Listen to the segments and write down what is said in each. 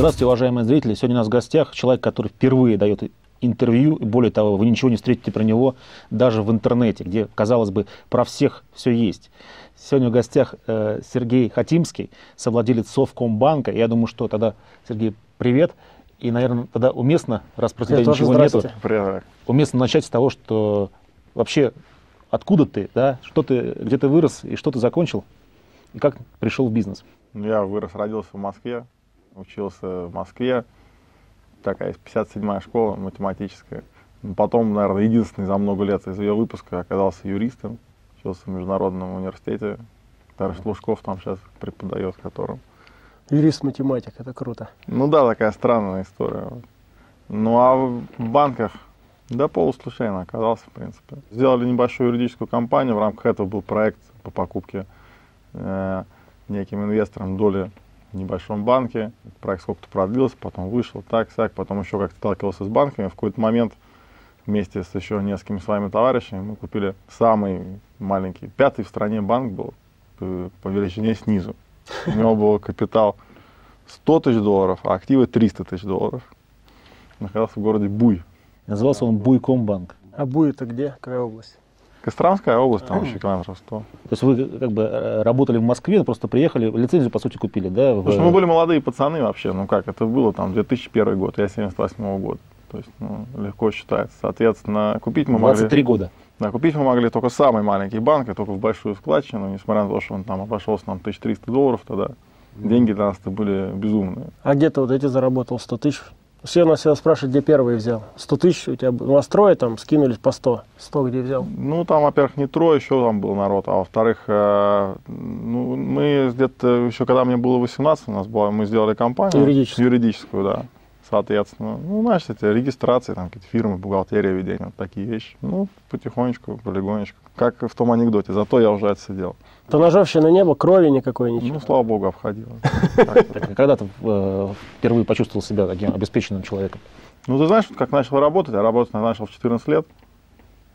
Здравствуйте, уважаемые зрители. Сегодня у нас в гостях человек, который впервые дает интервью, и более того, вы ничего не встретите про него даже в интернете, где, казалось бы, про всех все есть. Сегодня в гостях э, Сергей Хатимский, совладелец Совкомбанка. Я думаю, что тогда, Сергей, привет. И, наверное, тогда уместно, раз про тебя ничего нету, Привет. уместно начать с того, что вообще откуда ты, да, что ты, где ты вырос и что ты закончил, и как пришел в бизнес. Я вырос, родился в Москве, учился в Москве. Такая 57-я школа математическая. Потом, наверное, единственный за много лет из ее выпуска оказался юристом. Учился в Международном университете. Тарас Лужков там сейчас преподает, которым. Юрист-математик, это круто. Ну да, такая странная история. Ну а в банках, да, полуслушайно оказался, в принципе. Сделали небольшую юридическую компанию, в рамках этого был проект по покупке э, неким инвесторам доли в небольшом банке. Проект сколько-то продлился, потом вышел, так, сяк, потом еще как-то сталкивался с банками. В какой-то момент вместе с еще несколькими своими товарищами мы купили самый маленький, пятый в стране банк был по, по величине снизу. У него был капитал 100 тысяч долларов, а активы 300 тысяч долларов. Находился в городе Буй. Назывался он Буйкомбанк. А Буй это где? Какая область? Костромская область, там еще километров 100. То есть вы как бы работали в Москве, просто приехали, лицензию, по сути, купили, да? в- Потому что мы были молодые пацаны вообще, ну как, это было там 2001 год, я 78 года. То есть, ну, легко считается. Соответственно, купить мы могли... 23 года. Да, купить мы могли только самый маленький банк, и только в большую складчину, несмотря на то, что он там обошелся нам 1300 долларов тогда. Деньги для нас это были безумные. А где ты вот эти заработал 100 тысяч? Все нас всегда спрашивают, где первый взял. 100 тысяч у тебя, у вас трое там скинулись по 100. 100 где взял? Ну, там, во-первых, не трое, еще там был народ, а во-вторых, э, ну, мы где-то, еще когда мне было 18, у нас была, мы сделали компанию. Юридическую. Юридическую, да. Соответственно, ну, знаешь, эти регистрации, там, какие-то фирмы, бухгалтерия, ведение, вот такие вещи. Ну, потихонечку, полигонечку. Как в том анекдоте, зато я уже отсидел. То ножовщины не было, крови никакой, ничего. Ну, слава богу, обходило. Так, а когда ты э, впервые почувствовал себя таким обеспеченным человеком? Ну, ты знаешь, как начал работать, я работать начал в 14 лет.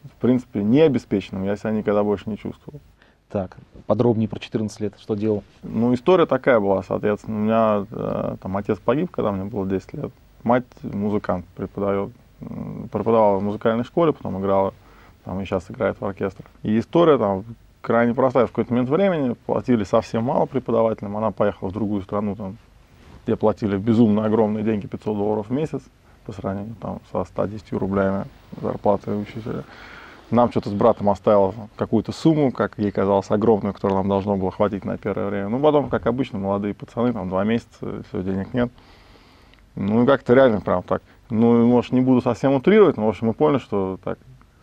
В принципе, не обеспеченным я себя никогда больше не чувствовал. Так, подробнее про 14 лет, что делал? Ну, история такая была, соответственно. У меня э, там отец погиб, когда мне было 10 лет. Мать музыкант, преподает. Преподавала в музыкальной школе, потом играла, там и сейчас играет в оркестрах. И история там крайне простая. В какой-то момент времени платили совсем мало преподавателям. Она поехала в другую страну, там, где платили безумно огромные деньги, 500 долларов в месяц, по сравнению там, со 110 рублями зарплаты учителя. Нам что-то с братом оставила какую-то сумму, как ей казалось, огромную, которую нам должно было хватить на первое время. Ну, потом, как обычно, молодые пацаны, там, два месяца, все, денег нет. Ну, и как-то реально прям так. Ну, может, не буду совсем утрировать, но, в общем, мы поняли, что так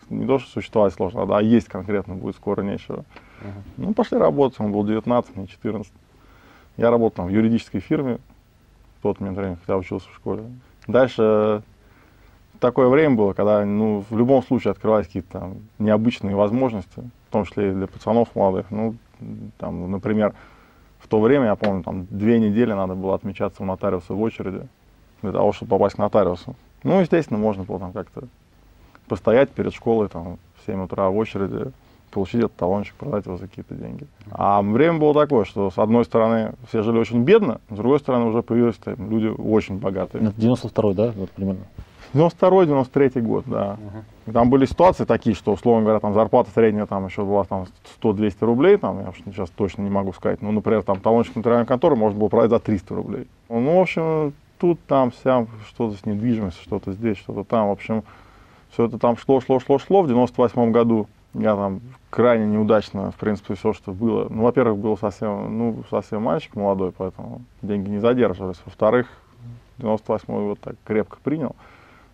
не то, что существовать сложно, а есть конкретно будет скоро нечего. Ну, пошли работать, он был 19, мне 14. Я работал там в юридической фирме в тот момент времени, хотя учился в школе. Дальше такое время было, когда, ну, в любом случае открывались какие-то там необычные возможности, в том числе и для пацанов молодых. Ну, там, например, в то время, я помню, там две недели надо было отмечаться у нотариуса в очереди для того, чтобы попасть к нотариусу. Ну, естественно, можно было там как-то постоять перед школой там в 7 утра в очереди, получить этот талончик, продать его за какие-то деньги. А время было такое, что с одной стороны все жили очень бедно, с другой стороны уже появились там, люди очень богатые. Это 92 да, вот примерно? 92-93 год, да. И Там были ситуации такие, что, условно говоря, там зарплата средняя там еще была там 100-200 рублей, там, я уж сейчас точно не могу сказать. Ну, например, там талончик нотариальной конторы можно было продать за 300 рублей. Ну, в общем, тут, там, вся, что-то с недвижимостью, что-то здесь, что-то там. В общем, все это там шло, шло, шло, шло. В 98 году я там крайне неудачно, в принципе, все, что было. Ну, во-первых, был совсем, ну, совсем мальчик молодой, поэтому деньги не задерживались. Во-вторых, 98 год так крепко принял.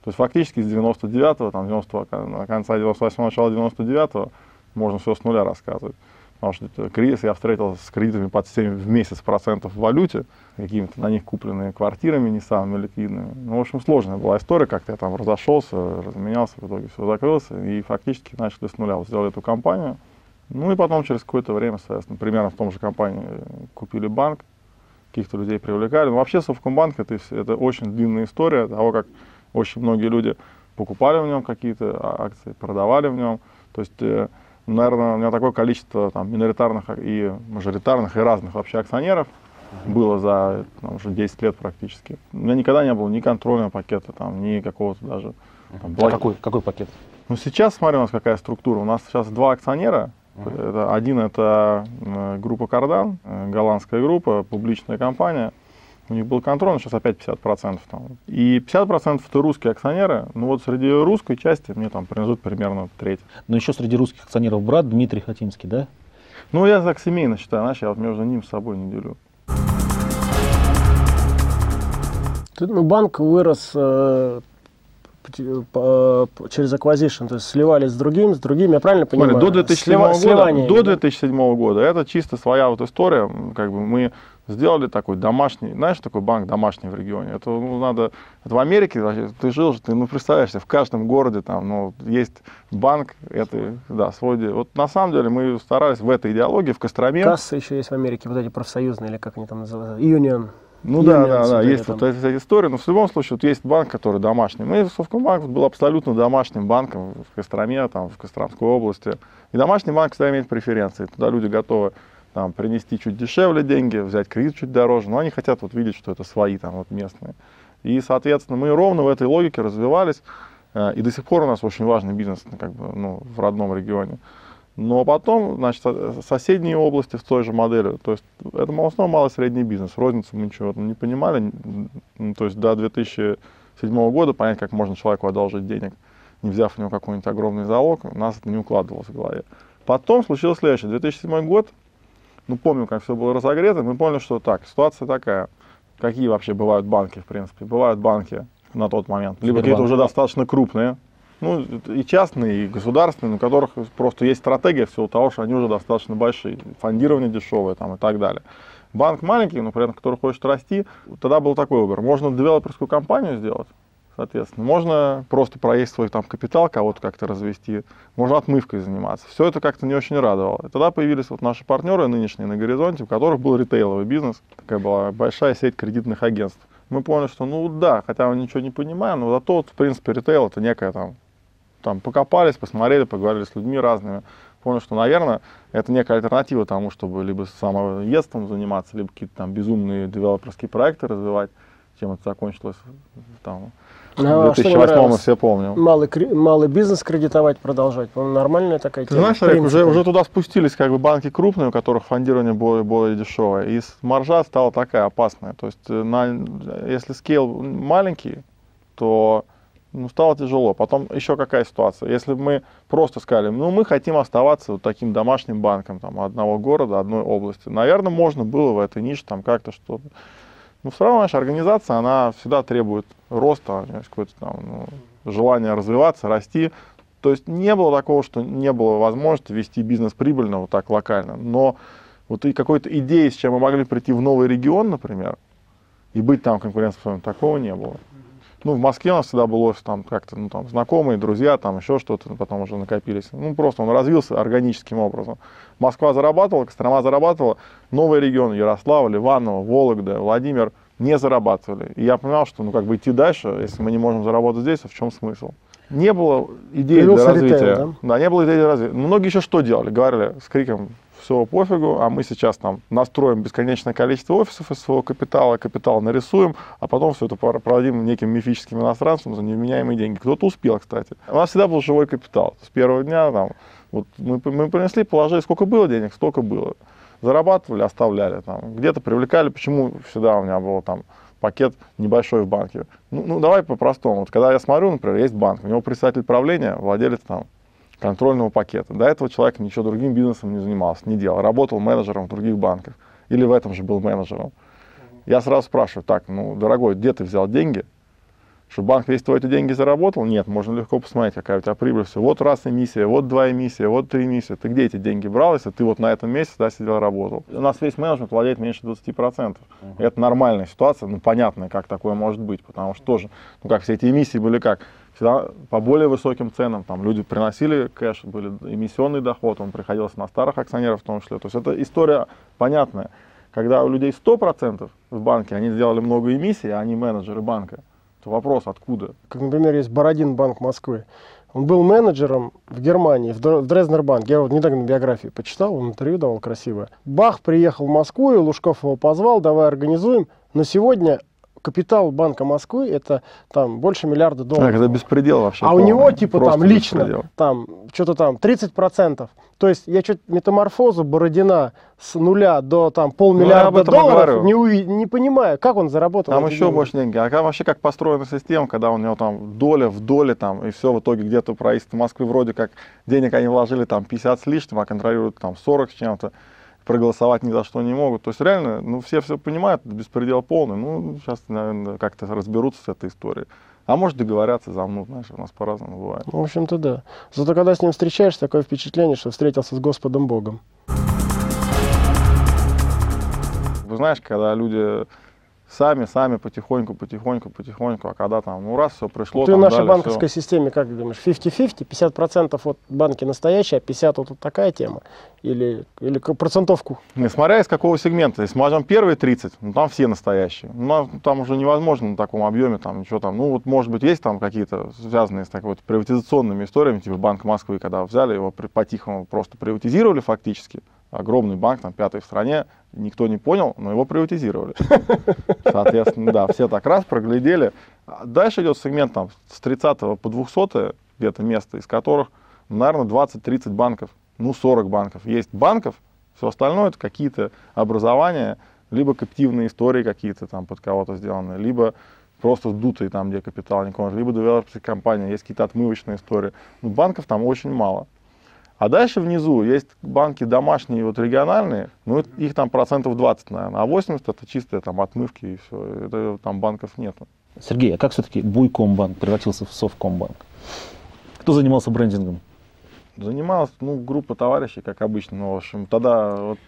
То есть фактически с 99-го, там, 90 на конца 98 начала 99-го можно все с нуля рассказывать. Потому что это кризис, я встретился с кредитами под 7 в месяц процентов в валюте, какими-то на них купленными квартирами не самыми ликвидными. Ну, в общем, сложная была история, как-то я там разошелся, разменялся, в итоге все закрылся, и фактически начали с нуля. Вот Сделали эту компанию. Ну и потом через какое-то время, соответственно, примерно в том же компании э, купили банк, каких-то людей привлекали. Но вообще Совкомбанк это, это очень длинная история того, как очень многие люди покупали в нем какие-то а- акции, продавали в нем. То есть, э, наверное, у меня такое количество там, миноритарных и мажоритарных и разных вообще акционеров. было за там, уже 10 лет практически. У меня никогда не было ни контрольного пакета, там, ни какого-то даже... Там, а какой, какой пакет? Ну, сейчас, смотри, у нас какая структура. У нас сейчас два акционера. Uh-huh. Это, один это группа Кардан, э, голландская группа, публичная компания. У них был контроль, сейчас опять 50%. Там. И 50% это русские акционеры. Ну вот среди русской части мне там принадлежит примерно треть. Но еще среди русских акционеров брат Дмитрий Хатинский, да? Ну, я так семейно считаю, знаешь, я вот между ним с собой не делю. Ну, банк вырос э, через acquisition, то есть сливались с другим, с другим, я правильно понимаю? Смотри, до 2007 Слива, года, до 2007 года это чисто своя вот история, как бы мы сделали такой домашний, знаешь, такой банк домашний в регионе. Это ну, надо, это в Америке вообще, ты жил же, ты ну представляешь, в каждом городе там, ну, есть банк, это, да, свой, вот на самом деле мы старались в этой идеологии, в Костроме. Кассы еще есть в Америке, вот эти профсоюзные, или как они там называются, Union. Ну да, да, да, есть там. вот эта история, но в любом случае вот есть банк, который домашний. Мы, Совкомбанк был абсолютно домашним банком в Костроме, там, в Костромской области. И домашний банк всегда имеет преференции. Туда люди готовы там, принести чуть дешевле деньги, взять кредит чуть дороже, но они хотят вот видеть, что это свои там вот местные. И, соответственно, мы ровно в этой логике развивались, э, и до сих пор у нас очень важный бизнес как бы, ну, в родном регионе. Но потом, значит, соседние области в той же модели, то есть это в основном малый средний бизнес, розницу мы ничего не понимали, то есть до 2007 года понять, как можно человеку одолжить денег, не взяв у него какой-нибудь огромный залог, у нас это не укладывалось в голове. Потом случилось следующее, 2007 год, ну, помню, как все было разогрето, мы поняли, что так, ситуация такая. Какие вообще бывают банки, в принципе? Бывают банки на тот момент. Либо какие-то уже достаточно крупные, ну, и частные, и государственные, у которых просто есть стратегия всего того, что они уже достаточно большие, фондирование дешевое там и так далее. Банк маленький, но при этом который хочет расти, тогда был такой выбор. Можно девелоперскую компанию сделать, соответственно. Можно просто проесть свой там капитал, кого-то как-то развести, можно отмывкой заниматься. Все это как-то не очень радовало. И тогда появились вот наши партнеры нынешние на горизонте, у которых был ритейловый бизнес, такая была большая сеть кредитных агентств. Мы поняли, что ну да, хотя мы ничего не понимаем, но зато, в принципе, ритейл это некая там, там покопались, посмотрели, поговорили с людьми разными. Поняли, что, наверное, это некая альтернатива тому, чтобы либо самоедством заниматься, либо какие-то там безумные девелоперские проекты развивать, чем это закончилось там, ну, в 2008 мы все помним. Малый, малый бизнес кредитовать продолжать, по нормальная такая Ты тема. знаешь, Олег, уже, уже туда спустились как бы банки крупные, у которых фондирование более, более дешевое, и маржа стала такая опасная. То есть, э, на, если скейл маленький, то ну, стало тяжело. Потом еще какая ситуация? Если бы мы просто сказали, ну, мы хотим оставаться вот таким домашним банком там, одного города, одной области, наверное, можно было в этой нише там как-то что-то но все равно наша организация, она всегда требует роста, какое-то там ну, желание развиваться, расти. То есть не было такого, что не было возможности вести бизнес прибыльно вот так локально. Но вот и какой-то идеи, с чем мы могли прийти в новый регион, например, и быть там конкурентоспособным, такого не было. Ну, в Москве у нас всегда был офис, там как-то, ну, там, знакомые, друзья, там еще что-то, потом уже накопились. Ну, просто он развился органическим образом. Москва зарабатывала, Кострома зарабатывала, новый регион, Ярославль, Иваново, Вологда, Владимир не зарабатывали. И я понял, что, ну, как бы идти дальше, если мы не можем заработать здесь, а в чем смысл? Не было идеи Появился для развития. Ритейл, да? да, не было идеи для развития. Многие еще что делали? Говорили с криком, все пофигу, а мы сейчас там настроим бесконечное количество офисов из своего капитала, капитал нарисуем, а потом все это продадим неким мифическим иностранцам за невменяемые деньги. Кто-то успел, кстати. У нас всегда был живой капитал. С первого дня там, вот мы, мы принесли, положили, сколько было денег, столько было. Зарабатывали, оставляли там. Где-то привлекали, почему всегда у меня был там пакет небольшой в банке. Ну, ну давай по-простому. Вот когда я смотрю, например, есть банк, у него председатель правления, владелец там контрольного пакета. До этого человек ничего другим бизнесом не занимался, не делал. Работал менеджером в других банках. Или в этом же был менеджером. Я сразу спрашиваю, так, ну, дорогой, где ты взял деньги? Что банк весь твой эти деньги заработал? Нет, можно легко посмотреть, какая у тебя прибыль. Все, вот раз эмиссия, вот два эмиссия, вот три эмиссии. Ты где эти деньги брал, если ты вот на этом месте да, сидел, работал? У нас весь менеджмент владеет меньше 20%. Uh-huh. Это нормальная ситуация, ну, понятная, как такое может быть, потому что тоже, ну, как все эти эмиссии были как? Всегда по более высоким ценам. Там люди приносили кэш, были эмиссионный доход, он приходился на старых акционеров в том числе. То есть это история понятная. Когда у людей 100% в банке, они сделали много эмиссий, а они менеджеры банка, то вопрос откуда? Как, например, есть Бородин банк Москвы. Он был менеджером в Германии, в Др- в Дрезнербанк. Я вот недавно биографию почитал, он интервью давал красивое. Бах приехал в Москву, и Лужков его позвал, давай организуем. Но сегодня капитал Банка Москвы это там больше миллиарда долларов. Так, это беспредел вообще. А у полный. него типа Просто там лично беспредел. там что-то там 30%. То есть я что-то метаморфозу Бородина с нуля до там Ну, полмиллиарда и долларов не, уви- не понимаю, как он заработал. Там еще деньги. больше деньги. А как, вообще как построена система, когда у него там доля в доле, там, и все в итоге где-то правительство Москвы вроде как денег они вложили там 50 с лишним, а контролируют там 40 с чем-то, проголосовать ни за что не могут. То есть реально, ну все все понимают, беспредел полный. Ну, сейчас, наверное, как-то разберутся с этой историей. А может договорятся, замнут, знаешь, у нас по-разному бывает. В общем-то, да. Зато когда с ним встречаешься, такое впечатление, что встретился с Господом Богом. Вы знаешь, когда люди сами, сами, потихоньку, потихоньку, потихоньку, а когда там, ну раз все пришло, Ты там в нашей дали, банковской всё. системе, как думаешь, 50-50? 50% вот банки настоящие, а 50% вот тут такая тема? Или, или процентовку? Не, смотря из какого сегмента. Если мы возьмем первые 30, ну, там все настоящие. Ну, там уже невозможно на таком объеме, там ничего там. Ну, вот, может быть, есть там какие-то связанные с такой вот приватизационными историями, типа Банк Москвы, когда взяли его по-тихому просто приватизировали фактически. Огромный банк, там, пятый в стране, никто не понял, но его приватизировали. Соответственно, да, все так раз проглядели. А Дальше идет сегмент там с 30 по 200 где-то место, из которых, ну, наверное, 20-30 банков, ну, 40 банков. Есть банков, все остальное это какие-то образования, либо каптивные истории какие-то там под кого-то сделанные, либо просто сдутые там, где капитал не либо девелоперские компании, есть какие-то отмывочные истории. Ну, банков там очень мало. А дальше внизу есть банки домашние, вот региональные, ну, их там процентов 20, наверное, а 80 это чистые там отмывки и все, это, там банков нету. Сергей, а как все-таки Буйкомбанк превратился в Совкомбанк? Кто занимался брендингом? Занималась, ну, группа товарищей, как обычно, ну, в общем, тогда вот.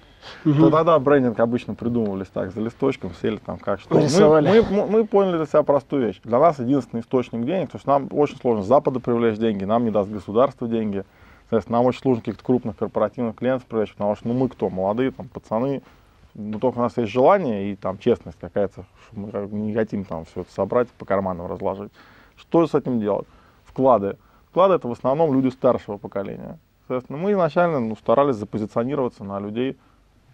Ну, тогда брендинг обычно придумывались так, за листочком, сели там как что. Мы, Нарисовали. мы, мы- мы поняли для себя простую вещь. Для нас единственный источник денег, то есть нам очень сложно с Запада привлечь деньги, нам не даст государство деньги. Соответственно, нам очень сложно каких-то крупных корпоративных клиентов привлечь, потому что ну, мы кто, молодые там пацаны, но только у нас есть желание и там честность какая-то, что мы не хотим там все это собрать, по карманам разложить. Что с этим делать? Вклады. Вклады это в основном люди старшего поколения. Соответственно, мы изначально ну, старались запозиционироваться на людей,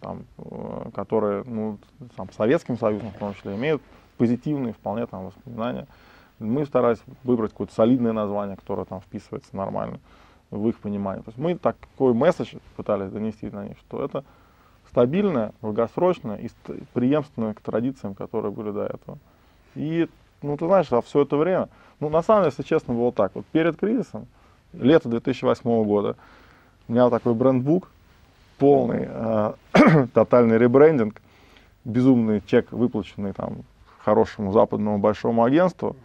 там, э, которые, ну, там, Советским Союзом в том числе, имеют позитивные вполне там воспоминания. Мы старались выбрать какое-то солидное название, которое там вписывается нормально в их понимание. То есть мы такой месседж пытались донести на них, что это стабильное, долгосрочное и ст- преемственное к традициям, которые были до этого. И, ну, ты знаешь, за все это время, ну, на самом деле, если честно, было так. Вот перед кризисом, лето 2008 года, у меня такой брендбук, полный, э, тотальный ребрендинг, безумный чек, выплаченный там хорошему западному большому агентству.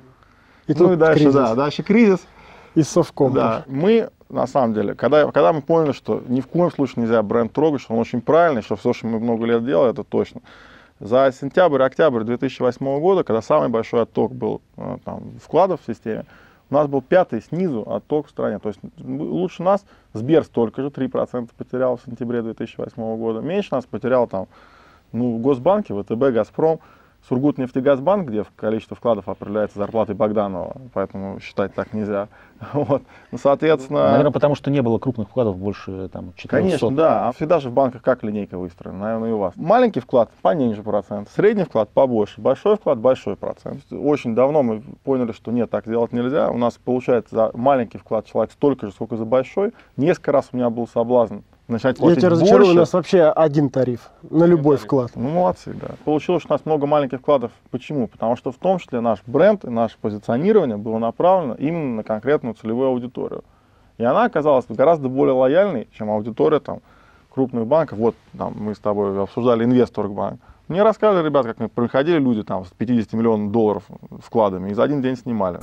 И ну тут и дальше, кризис. да, дальше кризис. И совком. Да, мы на самом деле, когда, когда мы поняли, что ни в коем случае нельзя бренд трогать, что он очень правильный, что все, что мы много лет делали, это точно. За сентябрь-октябрь 2008 года, когда самый большой отток был э, там, вкладов в системе, у нас был пятый снизу отток в стране. То есть лучше нас Сбер столько же, 3% потерял в сентябре 2008 года. Меньше нас потерял там, ну, Госбанки, ВТБ, Газпром, Сургутнефтегазбанк, где количество вкладов определяется зарплатой Богданова, поэтому считать так нельзя. Вот. Ну, соответственно, Наверное, потому что не было крупных вкладов больше там 400. Конечно, да. А всегда же в банках как линейка выстроена, наверное, и у вас. Маленький вклад пониже процент, средний вклад побольше, большой вклад большой процент. Очень давно мы поняли, что нет, так делать нельзя. У нас получается за маленький вклад человек столько же, сколько за большой. Несколько раз у меня был соблазн начать Я платить тебя разочарую, у больше. нас вообще один тариф на любой вклад. Ну, молодцы, да. Получилось, что у нас много маленьких вкладов. Почему? Потому что в том числе наш бренд и наше позиционирование было направлено именно на конкретную целевую аудиторию. И она оказалась гораздо более лояльной, чем аудитория там, крупных банков. Вот там, мы с тобой обсуждали Инвесторгбанк. Мне рассказывали, ребят, как мы приходили люди там, с 50 миллионов долларов вкладами и за один день снимали.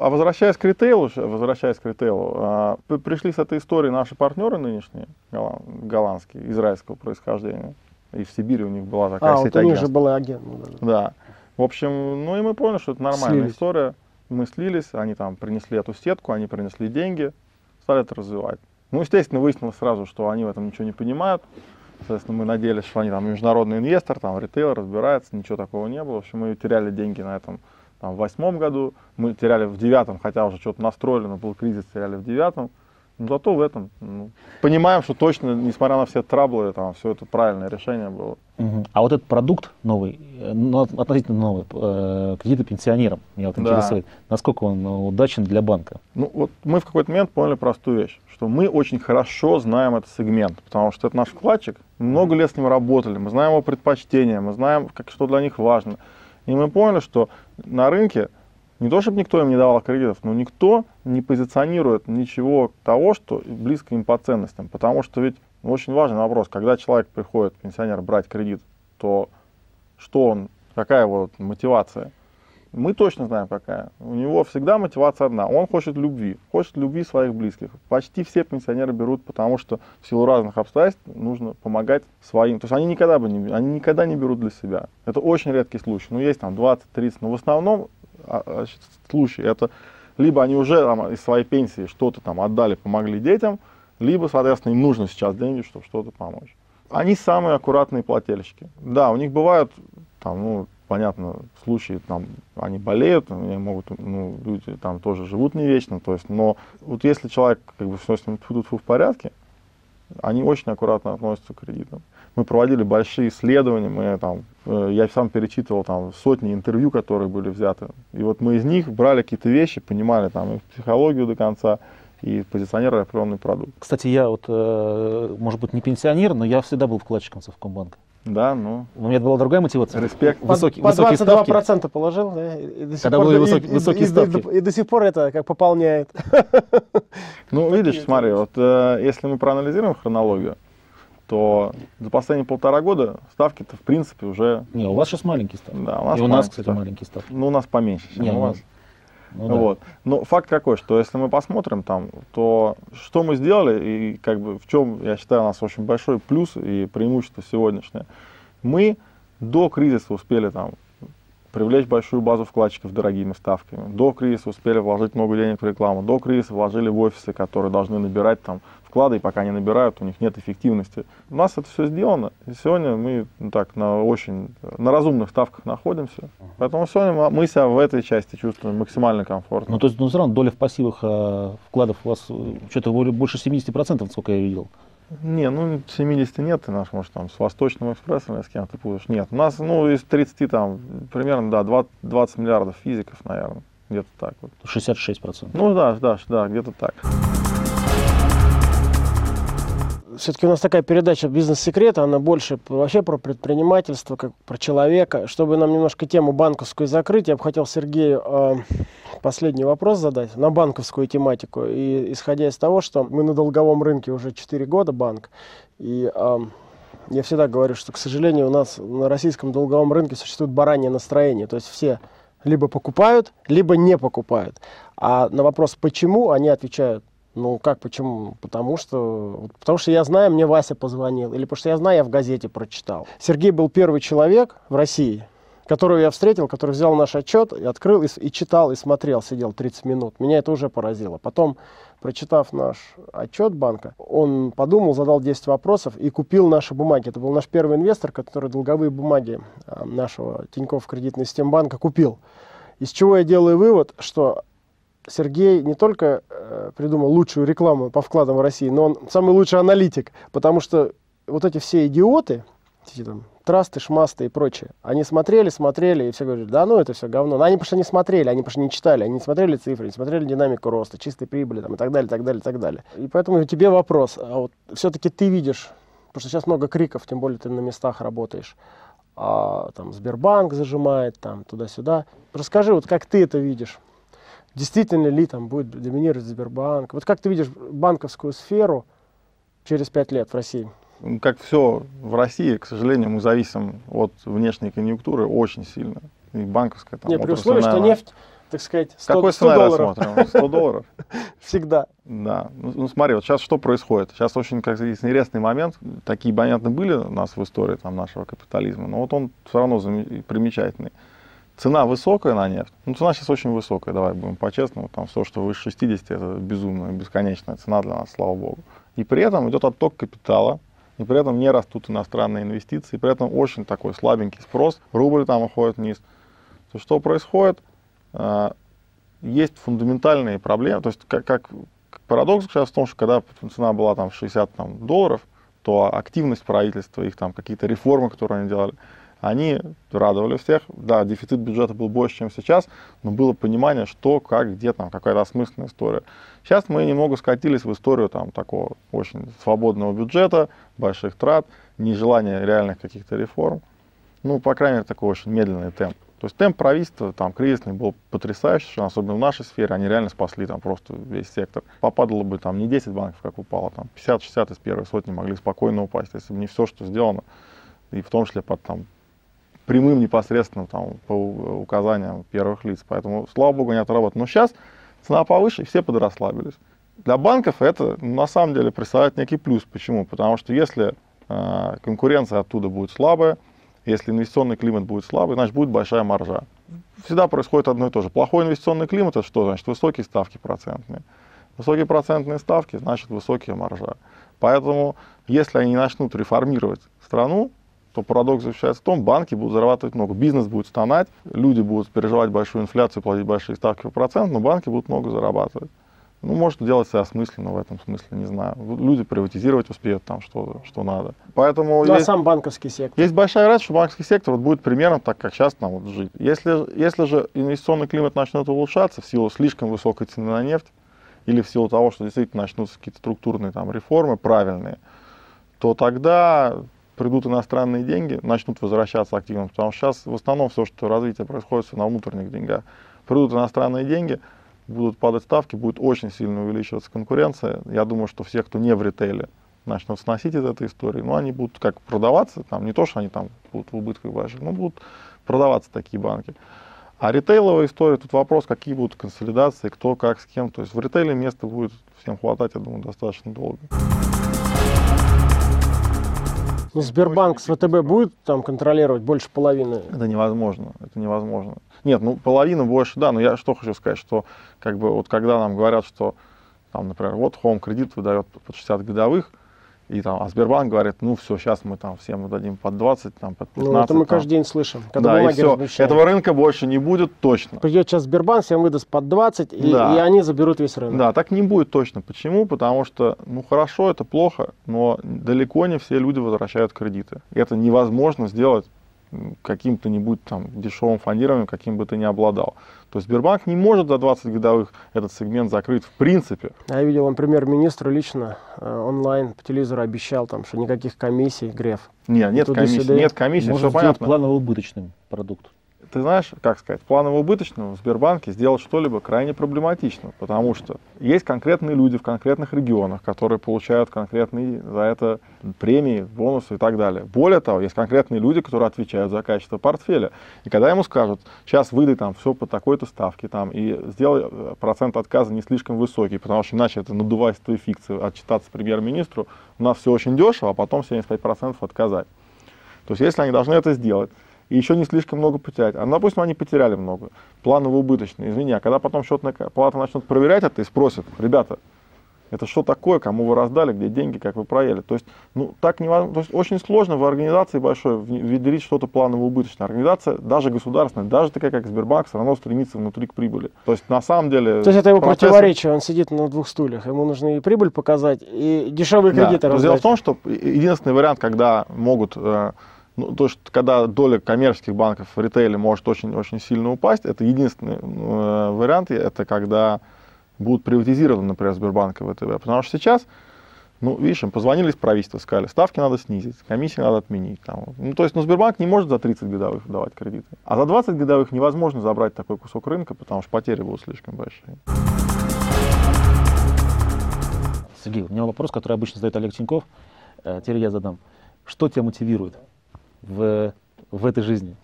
А возвращаясь к ритейлу, возвращаясь к ритейлу, а, пришли с этой историей наши партнеры нынешние, голланд- голландские, израильского происхождения. И в Сибири у них была такая А, сеть вот у них же агентств. был агент. ну. Да. В общем, ну и мы поняли, что это нормальная Слились. история. Мы слились, они там принесли эту сетку, они принесли деньги, стали это развивать. Ну, естественно, выяснилось сразу, что они в этом ничего не понимают. Соответственно, мы надеялись, что они там международный инвестор, там ритейл разбирается, ничего такого не было. В общем, мы теряли деньги на этом там, в восьмом году, мы теряли в девятом, хотя уже что-то настроили, но был кризис, теряли в девятом. Но зато в этом ну, понимаем, что точно, несмотря на все траблы, там все это правильное решение было. Мгм. А вот этот продукт новый, э, ну, относительно новый, э, кредиты пенсионерам, меня вот Да. интересует, насколько он э, удачен для банка? Ну вот мы в какой-то момент поняли простую вещь, что мы очень хорошо знаем этот сегмент, потому что это наш вкладчик, много лет с ним работали, мы знаем его предпочтения, мы знаем, как, что для них важно. И мы поняли, что на рынке не то, чтобы никто им не давал кредитов, но никто не позиционирует ничего того, что близко им по ценностям. Потому что ведь очень важный вопрос, когда человек приходит, пенсионер, брать кредит, то что он, какая его мотивация? Мы точно знаем, какая. У него всегда мотивация одна. Он хочет любви, хочет любви своих близких. Почти все пенсионеры берут, потому что в силу разных обстоятельств нужно помогать своим. То есть они никогда, бы не, они никогда не берут для себя. Это очень редкий случай. Ну, есть там 20-30, но в основном а, а, случаи это либо они уже там, из своей пенсии что-то там отдали, помогли детям, либо, соответственно, им нужно сейчас деньги, чтобы что-то помочь. Они самые аккуратные плательщики. Да, у них бывают там, ну, понятно, случаи, там, они болеют, они могут, ну, люди там тоже живут не вечно, то есть, но вот если человек, как бы, все с ним тут в порядке, они очень аккуратно относятся к кредитам. Мы проводили большие исследования, мы там, э, я сам перечитывал там сотни интервью, которые были взяты. И вот мы из них брали какие-то вещи, понимали там и психологию до конца, и позиционировали определенный продукт. Кстати, я вот, э, может быть, не пенсионер, но я всегда был вкладчиком Совкомбанка. Да, ну, У меня была другая мотивация. респект. По- Высокие, по высокие 22% ставки. положил, да? И, и до сих Когда пор были высокие- и- и- высокие и- ставки. И, до сих пор это как пополняет. Ну, видишь, смотри, вот э, если мы проанализируем хронологию, то за последние полтора года ставки-то, в принципе, уже... Не, у вас сейчас маленькие ставки. Да, у нас И у нас, маленькие кстати, ставки. маленькие ставки. Ну, у нас поменьше, чем Не, у ну, вас. Ну, да. Вот. Но факт какой, что если мы посмотрим там, то что мы сделали и как бы в чем, я считаю, у нас очень большой плюс и преимущество сегодняшнее. Мы до кризиса успели там привлечь большую базу вкладчиков дорогими ставками. До кризиса успели вложить много денег в рекламу. До кризиса вложили в офисы, которые должны набирать там вклады, и пока не набирают, у них нет эффективности. У нас это все сделано. И сегодня мы ну, так на очень на разумных ставках находимся. Поэтому сегодня мы- себя в этой части чувствуем максимально комфортно. Ну, то есть, ну, все равно доля в пассивах э, вкладов у вас э, что-то больше 70%, сколько я видел. Не, ну 70 нет, ты наш, может, там с Восточным экспрессом или с кем ты путаешь. Нет, у нас, ну, из 30 там, примерно, да, 20, 20 миллиардов физиков, наверное, где-то так вот. 66%. Ну, да, да, да, где-то так. Все-таки у нас такая передача «Бизнес-секреты», она больше вообще про предпринимательство, как про человека. Чтобы нам немножко тему банковскую закрыть, я бы хотел Сергею э, последний вопрос задать на банковскую тематику. И исходя из того, что мы на долговом рынке уже 4 года, банк, и э, я всегда говорю, что, к сожалению, у нас на российском долговом рынке существует баранье настроение. То есть все либо покупают, либо не покупают. А на вопрос «почему?» они отвечают ну как, почему? Потому что, потому что я знаю, мне Вася позвонил, или потому что я знаю, я в газете прочитал. Сергей был первый человек в России, которого я встретил, который взял наш отчет и открыл, и, и читал, и смотрел, сидел 30 минут. Меня это уже поразило. Потом, прочитав наш отчет банка, он подумал, задал 10 вопросов и купил наши бумаги. Это был наш первый инвестор, который долговые бумаги а, нашего Тинькофф кредитной системы банка купил. Из чего я делаю вывод, что Сергей не только э, придумал лучшую рекламу по вкладам в России, но он самый лучший аналитик, потому что вот эти все идиоты, эти там трасты, шмасты и прочее, они смотрели, смотрели, и все говорят, да ну это все говно. Но они что не смотрели, они что не читали, они не смотрели цифры, не смотрели динамику роста, чистой прибыли там, и так далее, так далее, так далее. И поэтому тебе вопрос, а вот все-таки ты видишь, потому что сейчас много криков, тем более ты на местах работаешь, а, там Сбербанк зажимает, там туда-сюда. Расскажи, вот как ты это видишь? Действительно ли там будет доминировать Сбербанк? Вот как ты видишь банковскую сферу через пять лет в России? Ну, Как все в России, к сожалению, мы зависим от внешней конъюнктуры очень сильно. И банковская там Не, при условии, что нефть, так сказать, 100, Какой 100 сценарий долларов смотрим? 100 долларов? всегда. Да. Ну, ну, смотри, вот сейчас что происходит? Сейчас очень как есть интересный момент. Такие, понятно, были у нас в истории там, нашего капитализма, но вот он все равно примечательный. Цена высокая на нефть. Ну, цена сейчас очень высокая, давай будем по-честному. Там все, что выше 60, это безумная, бесконечная цена для нас, слава богу. И при этом идет отток капитала, и при этом не растут иностранные инвестиции, и при этом очень такой слабенький спрос, рубль там уходит вниз. То что происходит? э, есть фундаментальные проблемы. То есть как, как парадокс сейчас в том, что когда цена была там 60 там, долларов, то активность правительства, их там какие-то реформы, которые они делали, они радовали всех. Да, дефицит бюджета был больше, чем сейчас, но было понимание, что, как, где там, какая-то осмысленная история. Сейчас мы немного скатились в историю там такого очень свободного бюджета, больших трат, нежелания реальных каких-то реформ. Ну, по крайней мере, такой очень медленный темп. То есть темп правительства там кризисный был потрясающий, особенно в нашей сфере, они реально спасли там просто весь сектор. Попадало бы там не 10 банков, как упало, там 50-60 из первой сотни могли спокойно упасть, если бы не все, что сделано, и в том числе под там прямым непосредственно там по указаниям первых лиц. Поэтому, слава богу, не отработано. Но сейчас цена повыше, и все подрасслабились. Для банков это ну, на самом деле представляет некий плюс. Почему? Потому что если э, конкуренция оттуда будет слабая, если инвестиционный климат будет слабый, значит будет большая маржа. Всегда происходит одно и то же. Плохой инвестиционный климат это что? Значит высокие ставки процентные. Высокие процентные ставки, значит высокие маржа. Поэтому, если они начнут реформировать страну, то парадокс заключается в том, банки будут зарабатывать много, бизнес будет стонать, люди будут переживать большую инфляцию, платить большие ставки по процент, но банки будут много зарабатывать. Ну, может делать себя осмысленно в этом смысле, не знаю. Люди приватизировать успеют там, что, что надо. Поэтому ну, а есть, а сам банковский сектор? Есть большая вероятность, что банковский сектор вот будет примерно так, как сейчас там вот жить. Если, если же инвестиционный климат начнет улучшаться в силу слишком высокой цены на нефть, или в силу того, что действительно начнутся какие-то структурные там реформы правильные, то тогда придут иностранные деньги, начнут возвращаться активно, потому что сейчас в основном все, что развитие происходит на внутренних деньгах. Придут иностранные деньги, будут падать ставки, будет очень сильно увеличиваться конкуренция. Я думаю, что все, кто не в ритейле, начнут сносить из этой истории. Но они будут как продаваться, там, не то, что они там будут в убытках больших, но будут продаваться такие банки. А ритейловая история, тут вопрос, какие будут консолидации, кто, как, с кем. То есть в ритейле места будет всем хватать, я думаю, достаточно долго. Ну, Сбербанк с ВТБ будет там контролировать больше половины? Это невозможно, это невозможно. Нет, ну половину больше, да, но я что хочу сказать, что как бы вот когда нам говорят, что там, например, вот Home кредит выдает под 60 годовых, и там, а Сбербанк говорит, ну все, сейчас мы там всем дадим под 20, там, под 15. Ну, это мы там. каждый день слышим. Когда да, и все. Этого рынка больше не будет точно. Придет сейчас Сбербанк, всем выдаст под 20, и, да. и они заберут весь рынок. Да, так не будет точно. Почему? Потому что, ну хорошо, это плохо, но далеко не все люди возвращают кредиты. Это невозможно сделать каким-то нибудь там дешевым фондированием, каким бы ты ни обладал. То есть Сбербанк не может за 20 годовых этот сегмент закрыть в принципе. Я видел, он премьер-министр лично э, онлайн по телевизору обещал, там, что никаких комиссий, Греф. Нет, нет комиссий, нет комиссий, все понятно. планово убыточным продукт ты знаешь, как сказать, планово-убыточно в Сбербанке сделать что-либо крайне проблематично, потому что есть конкретные люди в конкретных регионах, которые получают конкретные за это премии, бонусы и так далее. Более того, есть конкретные люди, которые отвечают за качество портфеля. И когда ему скажут, сейчас выдай там все по такой-то ставке там, и сделай э, процент отказа не слишком высокий, потому что иначе это надувательство и фикция, отчитаться премьер-министру, у нас все очень дешево, а потом 75% отказать. То есть если они должны это сделать, и еще не слишком много потерять. А, допустим, они потеряли много, планово убыточно, извини, а когда потом счетная палата начнет проверять это и спросит, ребята, это что такое, кому вы раздали, где деньги, как вы проели. То есть, ну, так невозможно. То есть, очень сложно в организации большой внедрить что-то планово убыточное. Организация, даже государственная, даже такая, как Сбербанк, все равно стремится внутри к прибыли. То есть, на самом деле... То есть, это его процессы... противоречие, он сидит на двух стульях. Ему нужно и прибыль показать, и дешевые кредиты да. раздать. Дело в том, что единственный вариант, когда могут э, ну, то, что когда доля коммерческих банков в ритейле может очень-очень сильно упасть, это единственный э, вариант, это когда будут приватизированы, например, Сбербанк и ВТБ. Потому что сейчас, ну, видишь, им позвонили из правительства, сказали, ставки надо снизить, комиссии надо отменить. Там. Ну, то есть, ну, Сбербанк не может за 30 годовых давать кредиты. А за 20 годовых невозможно забрать такой кусок рынка, потому что потери будут слишком большие. Сергей, у меня вопрос, который обычно задает Олег Тиньков. Э, теперь я задам. Что тебя мотивирует в, в этой жизни.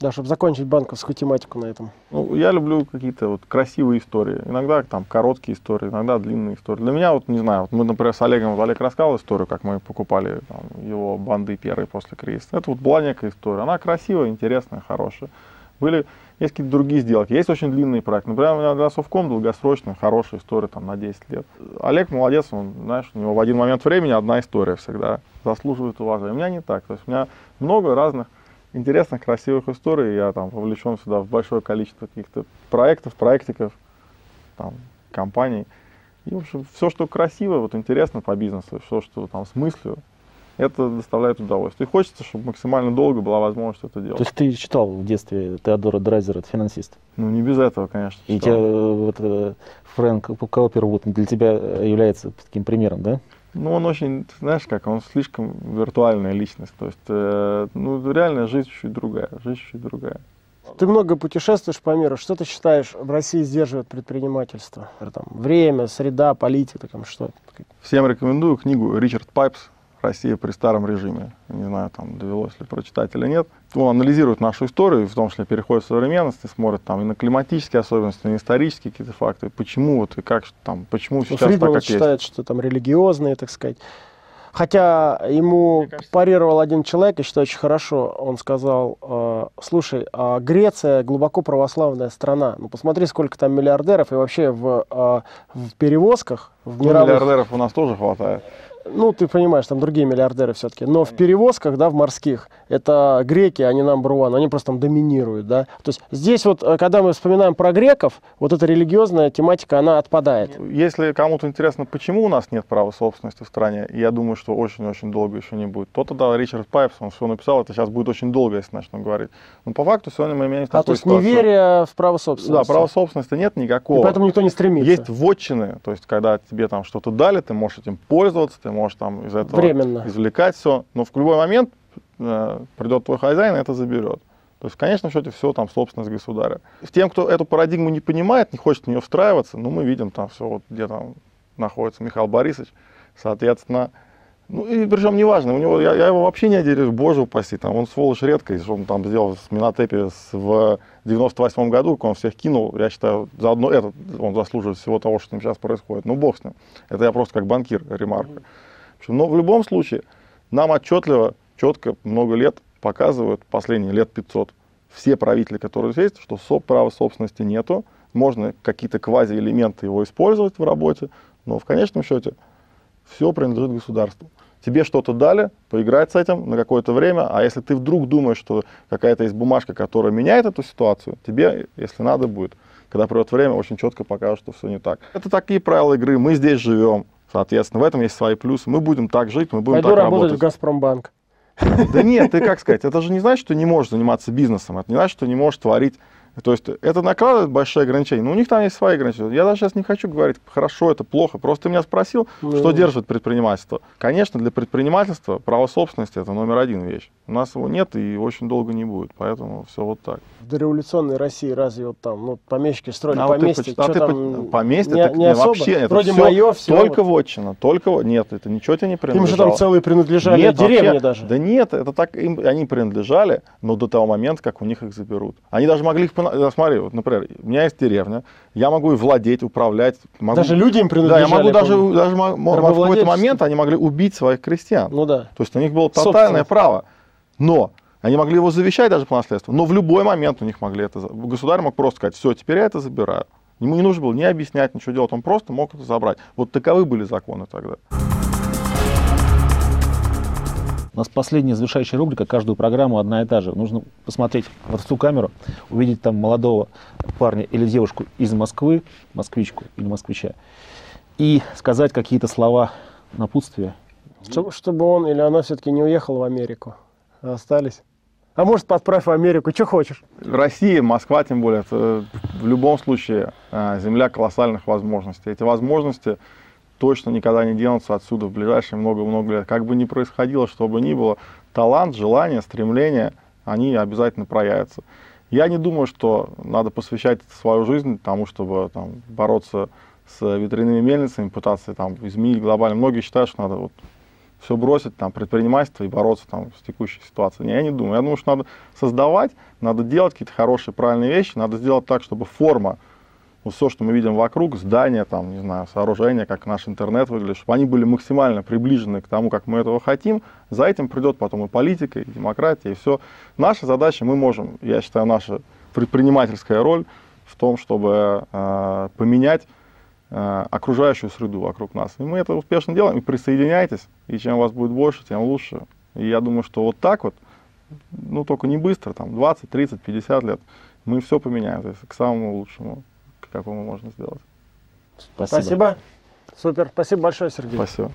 Да, чтобы закончить банковскую тематику на этом. Ну, я люблю какие-то вот красивые истории. Иногда там короткие истории, иногда длинные истории. Для меня, вот не знаю, вот мы, например, с Олегом, вот Олег рассказал историю, как мы покупали там, его банды первые после кризиса. Это вот была некая история. Она красивая, интересная, хорошая. Были, есть какие-то другие сделки. Есть очень длинные проекты. Например, у меня Совком долгосрочная, хорошая история там, на 10 лет. Олег молодец, он, знаешь, у него в один момент времени одна история всегда заслуживает уважения. У меня не так. То есть у меня много разных интересных, красивых историй. Я там вовлечен сюда в большое количество каких-то проектов, проектиков, там, компаний. И, в общем, все, что красиво, вот интересно по бизнесу, все, что там с мыслью, это доставляет удовольствие. И хочется, чтобы максимально долго была возможность это делать. То есть ты читал в детстве Теодора Драйзера, это финансист? Ну, не без этого, конечно. И тебя э, вот, э, Фрэнк Каупервуд для тебя является таким примером, да? Ну, он очень, знаешь как, он слишком виртуальная личность. То есть, э, ну, реально жизнь чуть другая, жизнь чуть другая. Ты много путешествуешь по миру. Что ты считаешь в России сдерживает предпринимательство? Там, время, среда, политика, там что? Всем рекомендую книгу Ричард Пайпс Россия при старом режиме. Не знаю, там довелось ли прочитать или нет. Он анализирует нашу историю, в том числе переходит в современность, и смотрит там и на климатические особенности, и на исторические какие-то факты. Почему вот и как там, почему ну, сейчас Фридман так, как считает, есть. что там религиозные, так сказать. Хотя ему кажется, парировал один человек, и что очень хорошо, он сказал, э, слушай, а Греция глубоко православная страна, ну посмотри, сколько там миллиардеров, и вообще в, э, в перевозках, в ну, мировых... миллиардеров у нас тоже хватает ну, ты понимаешь, там другие миллиардеры все-таки, но в перевозках, да, в морских, это греки, они number one, они просто там доминируют, да. То есть здесь вот, э, когда мы вспоминаем про греков, вот эта религиозная тематика, она отпадает. Если кому-то интересно, почему у нас нет права собственности в стране, я думаю, что очень-очень долго еще не будет, то тогда Ричард Пайпс, он все написал, это сейчас будет очень долго, если начну говорить. Но по факту сегодня мы имеем А, то есть ситуацию. неверие в право собственности. Да, права собственности нет никакого. И поэтому никто не стремится. Есть вотчины, то есть когда тебе там что-то дали, ты можешь этим пользоваться, ты можешь там из этого Временно. извлекать все, но в любой момент э, придет твой хозяин и это заберет. То есть в конечном счете все там собственность государя. Тем, кто эту парадигму не понимает, не хочет в нее встраиваться, ну мы видим там все, вот где там находится Михаил Борисович, соответственно, ну и причем неважно, у него, я, я его вообще не одерю, боже упаси, там, он сволочь редкий, что он там сделал с Минотепи в 98 году, он всех кинул, я считаю, заодно этот он заслуживает всего того, что с ним сейчас происходит. Ну бог с ним, это я просто как банкир ремарка. Но в любом случае, нам отчетливо, четко, много лет показывают, последние лет 500, все правители, которые есть, что соп, права собственности нету, можно какие-то квази-элементы его использовать в работе, но в конечном счете все принадлежит государству. Тебе что-то дали, поиграть с этим на какое-то время, а если ты вдруг думаешь, что какая-то есть бумажка, которая меняет эту ситуацию, тебе, если надо будет, когда придет время, очень четко покажут, что все не так. Это такие правила игры, мы здесь живем, Соответственно, в этом есть свои плюсы. Мы будем так жить, мы будем Пойду так работать работать. в Газпромбанк. Да нет, ты как сказать, это же не значит, что ты не можешь заниматься бизнесом, это не значит, что ты не можешь творить то есть это накладывает большие ограничения. Но у них там есть свои ограничения. Я даже сейчас не хочу говорить, хорошо это, плохо. Просто ты меня спросил, ну, что держит предпринимательство. Конечно, для предпринимательства право собственности это номер один вещь. У нас его нет и очень долго не будет. Поэтому все вот так. В дореволюционной России разве вот там ну, помещики строили а поместье? Вот ты, а ты поместье? Не, так, не, не особо? вообще, это Вроде все мое, все. Только вот. вотчина, только нет, это ничего тебе не принадлежало. Им же там целые принадлежали нет, деревни вообще, даже. Да нет, это так им, они принадлежали, но до того момента, как у них их заберут. Они даже могли их, смотри, вот, например, у меня есть деревня, я могу и владеть, управлять. Могу, даже люди им принадлежали. Да, я могу даже, даже в какой-то момент они могли убить своих крестьян. Ну да. То есть у них было тотальное право. Но они могли его завещать даже по наследству, но в любой момент у них могли это... Государь мог просто сказать, все, теперь я это забираю. Ему не нужно было ни объяснять, ничего делать, он просто мог это забрать. Вот таковы были законы тогда. У нас последняя завершающая рубрика, каждую программу одна и та же. Нужно посмотреть в ту камеру, увидеть там молодого парня или девушку из Москвы, москвичку или москвича, и сказать какие-то слова напутствия. Чтобы, чтобы он или она все-таки не уехал в Америку, а остались. А может, подправь в Америку, что хочешь. Россия, Москва тем более, это в любом случае а, земля колоссальных возможностей. Эти возможности точно никогда не денутся отсюда в ближайшие много-много лет. Как бы ни происходило, что бы ни было, талант, желание, стремление, они обязательно проявятся. Я не думаю, что надо посвящать свою жизнь тому, чтобы там, бороться с ветряными мельницами, пытаться там, изменить глобально. Многие считают, что надо вот, все бросить, там, предпринимательство и бороться там, с текущей ситуацией. Я не думаю. Я думаю, что надо создавать, надо делать какие-то хорошие, правильные вещи, надо сделать так, чтобы форма вот все, что мы видим вокруг, здания, там, не знаю, сооружения, как наш интернет выглядит, чтобы они были максимально приближены к тому, как мы этого хотим. За этим придет потом и политика, и демократия, и все. Наша задача, мы можем, я считаю, наша предпринимательская роль в том, чтобы э, поменять э, окружающую среду вокруг нас. И мы это успешно делаем, и присоединяйтесь, и чем вас будет больше, тем лучше. И я думаю, что вот так вот ну только не быстро, там 20, 30, 50 лет, мы все поменяем, то есть к самому лучшему, какому можно сделать. Спасибо. Спасибо. Супер. Спасибо большое, Сергей. Спасибо.